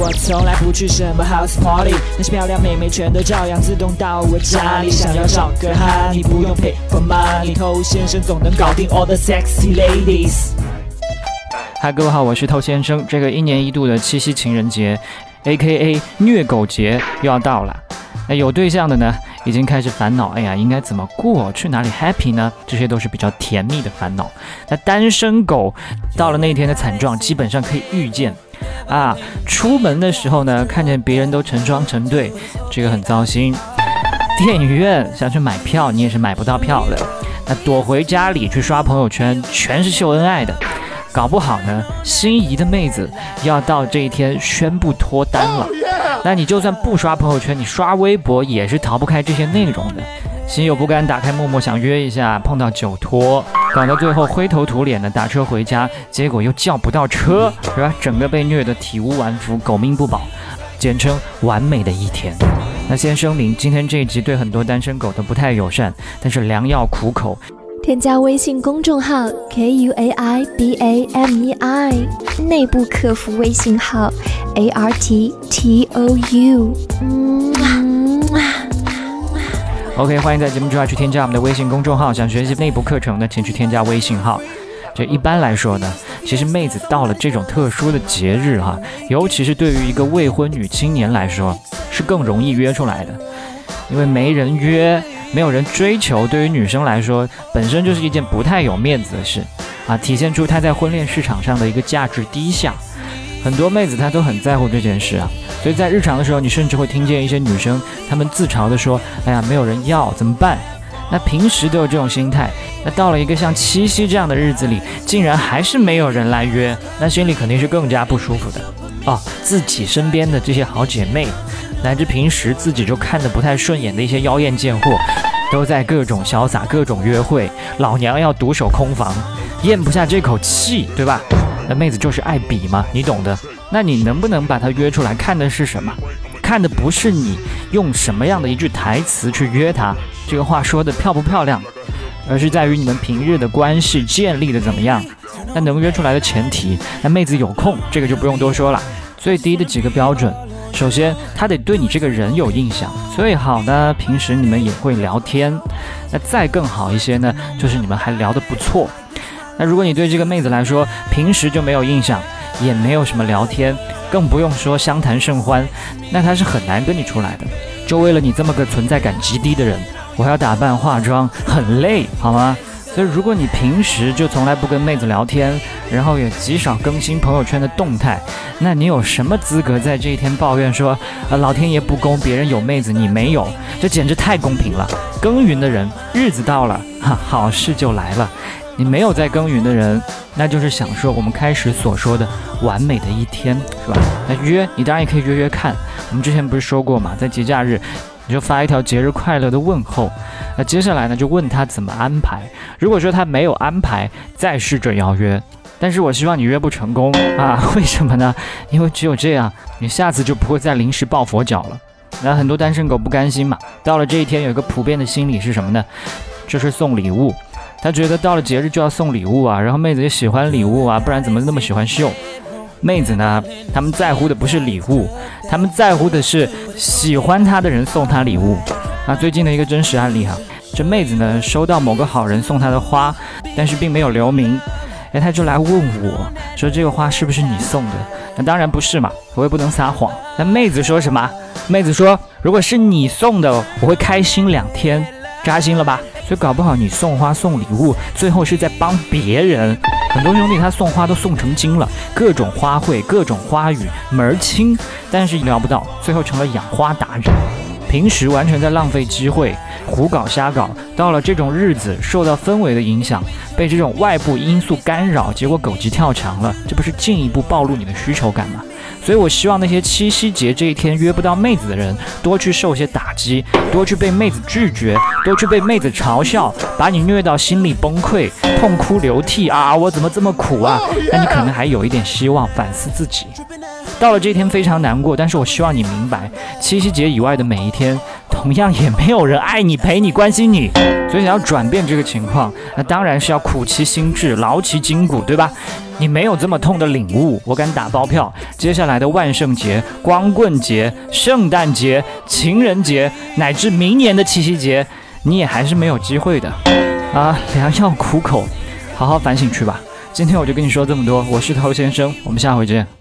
我从来不去什么 house party，那些漂亮妹妹全都照样自动到我家里。想要找个哈，你不用 pay for money，偷先生总能搞定 all the sexy ladies。嗨，各位好，我是透先生。这个一年一度的七夕情人节，A.K.A 虐狗节又要到了。那有对象的呢，已经开始烦恼，哎呀，应该怎么过？去哪里 happy 呢？这些都是比较甜蜜的烦恼。那单身狗到了那一天的惨状，基本上可以预见。啊，出门的时候呢，看见别人都成双成对，这个很糟心。电影院想去买票，你也是买不到票的。那躲回家里去刷朋友圈，全是秀恩爱的。搞不好呢，心仪的妹子要到这一天宣布脱单了。那你就算不刷朋友圈，你刷微博也是逃不开这些内容的。心有不甘，打开陌陌想约一下，碰到酒托，搞到最后灰头土脸的打车回家，结果又叫不到车，是吧？整个被虐得体无完肤，狗命不保，简称完美的一天。那先声明，今天这一集对很多单身狗都不太友善，但是良药苦口。添加微信公众号 k u a i b a m e i，内部客服微信号 a r t t o u。OK，欢迎在节目之外去添加我们的微信公众号。想学习内部课程的，请去添加微信号。这一般来说呢，其实妹子到了这种特殊的节日哈，尤其是对于一个未婚女青年来说，是更容易约出来的，因为没人约。没有人追求，对于女生来说，本身就是一件不太有面子的事，啊，体现出她在婚恋市场上的一个价值低下。很多妹子她都很在乎这件事啊，所以在日常的时候，你甚至会听见一些女生她们自嘲的说：“哎呀，没有人要怎么办？”那平时都有这种心态，那到了一个像七夕这样的日子里，竟然还是没有人来约，那心里肯定是更加不舒服的。哦，自己身边的这些好姐妹。乃至平时自己就看得不太顺眼的一些妖艳贱货，都在各种潇洒、各种约会，老娘要独守空房，咽不下这口气，对吧？那妹子就是爱比嘛，你懂的。那你能不能把她约出来？看的是什么？看的不是你用什么样的一句台词去约她，这个话说的漂不漂亮，而是在于你们平日的关系建立的怎么样。那能约出来的前提，那妹子有空，这个就不用多说了。最低的几个标准。首先，她得对你这个人有印象，最好呢，平时你们也会聊天。那再更好一些呢，就是你们还聊得不错。那如果你对这个妹子来说，平时就没有印象，也没有什么聊天，更不用说相谈甚欢，那她是很难跟你出来的。就为了你这么个存在感极低的人，我还要打扮化妆，很累，好吗？所以，如果你平时就从来不跟妹子聊天，然后也极少更新朋友圈的动态，那你有什么资格在这一天抱怨说，啊，老天爷不公，别人有妹子你没有？这简直太公平了！耕耘的人，日子到了，哈，好事就来了。你没有在耕耘的人，那就是享受我们开始所说的完美的一天，是吧？那约你当然也可以约约看。我们之前不是说过嘛，在节假日。你就发一条节日快乐的问候，那接下来呢就问他怎么安排。如果说他没有安排，再试着邀约。但是我希望你约不成功啊？为什么呢？因为只有这样，你下次就不会再临时抱佛脚了。那很多单身狗不甘心嘛，到了这一天有一个普遍的心理是什么呢？就是送礼物。他觉得到了节日就要送礼物啊，然后妹子也喜欢礼物啊，不然怎么那么喜欢秀？妹子呢？他们在乎的不是礼物，他们在乎的是喜欢他的人送他礼物。那最近的一个真实案例哈，这妹子呢收到某个好人送她的花，但是并没有留名。哎，她就来问我说：“这个花是不是你送的？”那当然不是嘛，我也不能撒谎。那妹子说什么？妹子说：“如果是你送的，我会开心两天。”扎心了吧？所以搞不好你送花送礼物，最后是在帮别人。很多兄弟他送花都送成精了，各种花卉，各种花语，门儿清，但是聊不到，最后成了养花达人。平时完全在浪费机会，胡搞瞎搞，到了这种日子，受到氛围的影响，被这种外部因素干扰，结果狗急跳墙了，这不是进一步暴露你的需求感吗？所以，我希望那些七夕节这一天约不到妹子的人，多去受些打击，多去被妹子拒绝，多去被妹子嘲笑，把你虐到心里崩溃、痛哭流涕啊！我怎么这么苦啊？那你可能还有一点希望反思自己。到了这一天非常难过，但是我希望你明白，七夕节以外的每一天。同样也没有人爱你、陪你、关心你。所以想要转变这个情况，那当然是要苦其心志、劳其筋骨，对吧？你没有这么痛的领悟，我敢打包票，接下来的万圣节、光棍节、圣诞节、情人节，乃至明年的七夕节，你也还是没有机会的啊！良药苦口，好好反省去吧。今天我就跟你说这么多，我是头先生，我们下回见。